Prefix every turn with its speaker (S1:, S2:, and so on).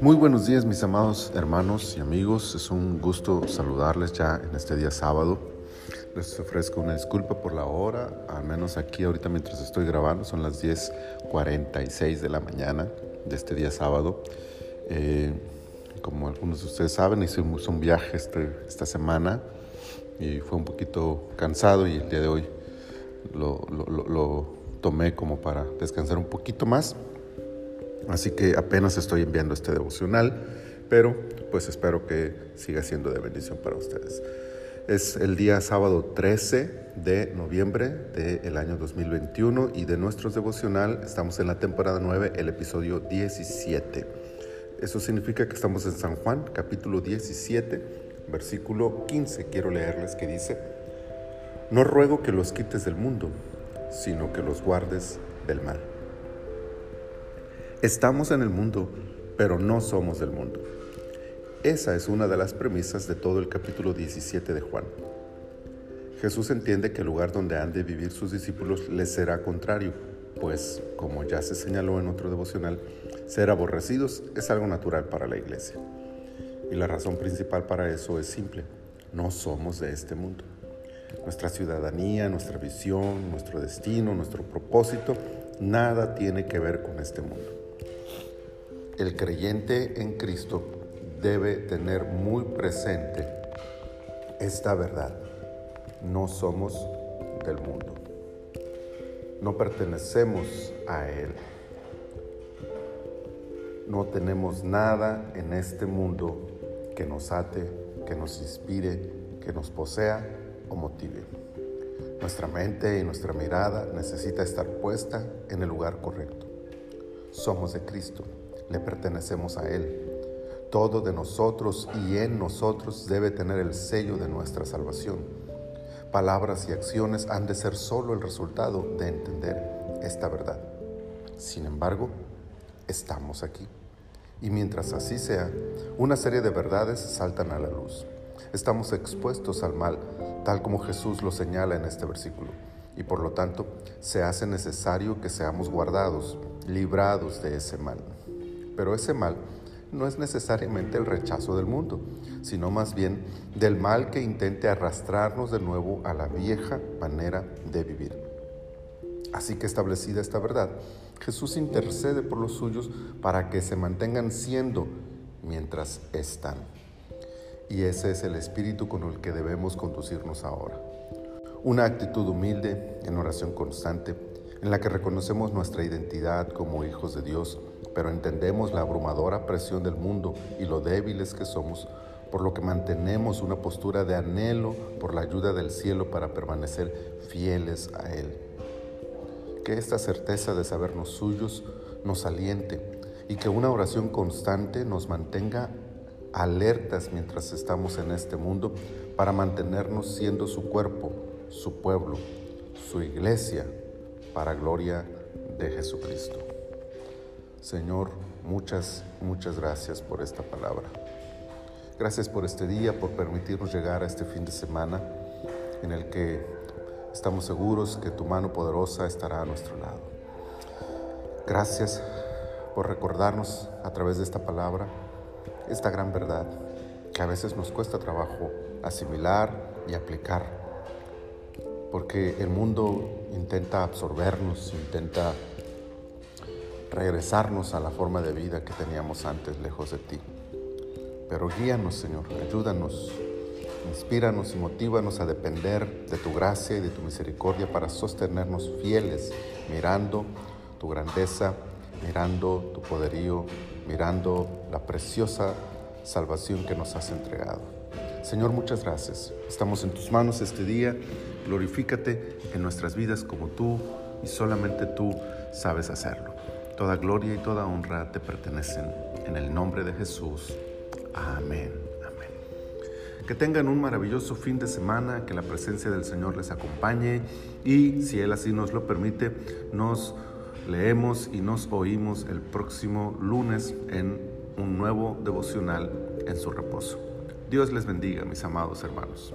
S1: Muy buenos días mis amados hermanos y amigos, es un gusto saludarles ya en este día sábado. Les ofrezco una disculpa por la hora, al menos aquí ahorita mientras estoy grabando son las 10.46 de la mañana de este día sábado. Eh, como algunos de ustedes saben, hice un, viaje este, esta semana y fue un poquito cansado y el día de hoy lo tomé como para descansar un poquito más. Así que apenas estoy enviando este devocional, pero pues espero que siga siendo de bendición para ustedes. Es el día sábado 13 de noviembre del año 2021 y de nuestro devocional estamos en la temporada 9, el episodio 17. Eso significa que estamos en San Juan, capítulo 17, versículo 15. Quiero leerles que dice, no ruego que los quites del mundo, sino que los guardes del mal. Estamos en el mundo, pero no somos del mundo. Esa es una de las premisas de todo el capítulo 17 de Juan. Jesús entiende que el lugar donde han de vivir sus discípulos les será contrario, pues, como ya se señaló en otro devocional, ser aborrecidos es algo natural para la iglesia. Y la razón principal para eso es simple, no somos de este mundo. Nuestra ciudadanía, nuestra visión, nuestro destino, nuestro propósito, nada tiene que ver con este mundo. El creyente en Cristo debe tener muy presente esta verdad. No somos del mundo. No pertenecemos a Él. No tenemos nada en este mundo que nos ate, que nos inspire, que nos posea o motive. Nuestra mente y nuestra mirada necesita estar puesta en el lugar correcto. Somos de Cristo le pertenecemos a Él. Todo de nosotros y en nosotros debe tener el sello de nuestra salvación. Palabras y acciones han de ser solo el resultado de entender esta verdad. Sin embargo, estamos aquí. Y mientras así sea, una serie de verdades saltan a la luz. Estamos expuestos al mal, tal como Jesús lo señala en este versículo, y por lo tanto se hace necesario que seamos guardados, librados de ese mal. Pero ese mal no es necesariamente el rechazo del mundo, sino más bien del mal que intente arrastrarnos de nuevo a la vieja manera de vivir. Así que establecida esta verdad, Jesús intercede por los suyos para que se mantengan siendo mientras están. Y ese es el espíritu con el que debemos conducirnos ahora. Una actitud humilde, en oración constante, en la que reconocemos nuestra identidad como hijos de Dios, pero entendemos la abrumadora presión del mundo y lo débiles que somos, por lo que mantenemos una postura de anhelo por la ayuda del cielo para permanecer fieles a Él. Que esta certeza de sabernos suyos nos aliente y que una oración constante nos mantenga alertas mientras estamos en este mundo para mantenernos siendo su cuerpo, su pueblo, su iglesia, para gloria de Jesucristo. Señor, muchas, muchas gracias por esta palabra. Gracias por este día, por permitirnos llegar a este fin de semana en el que estamos seguros que tu mano poderosa estará a nuestro lado. Gracias por recordarnos a través de esta palabra esta gran verdad que a veces nos cuesta trabajo asimilar y aplicar porque el mundo intenta absorbernos, intenta regresarnos a la forma de vida que teníamos antes lejos de ti. Pero guíanos, Señor, ayúdanos, inspíranos y motívanos a depender de tu gracia y de tu misericordia para sostenernos fieles, mirando tu grandeza, mirando tu poderío, mirando la preciosa salvación que nos has entregado. Señor, muchas gracias. Estamos en tus manos este día Glorifícate en nuestras vidas como tú y solamente tú sabes hacerlo. Toda gloria y toda honra te pertenecen. En el nombre de Jesús. Amén. Que tengan un maravilloso fin de semana, que la presencia del Señor les acompañe y si Él así nos lo permite, nos leemos y nos oímos el próximo lunes en un nuevo devocional en su reposo. Dios les bendiga, mis amados hermanos.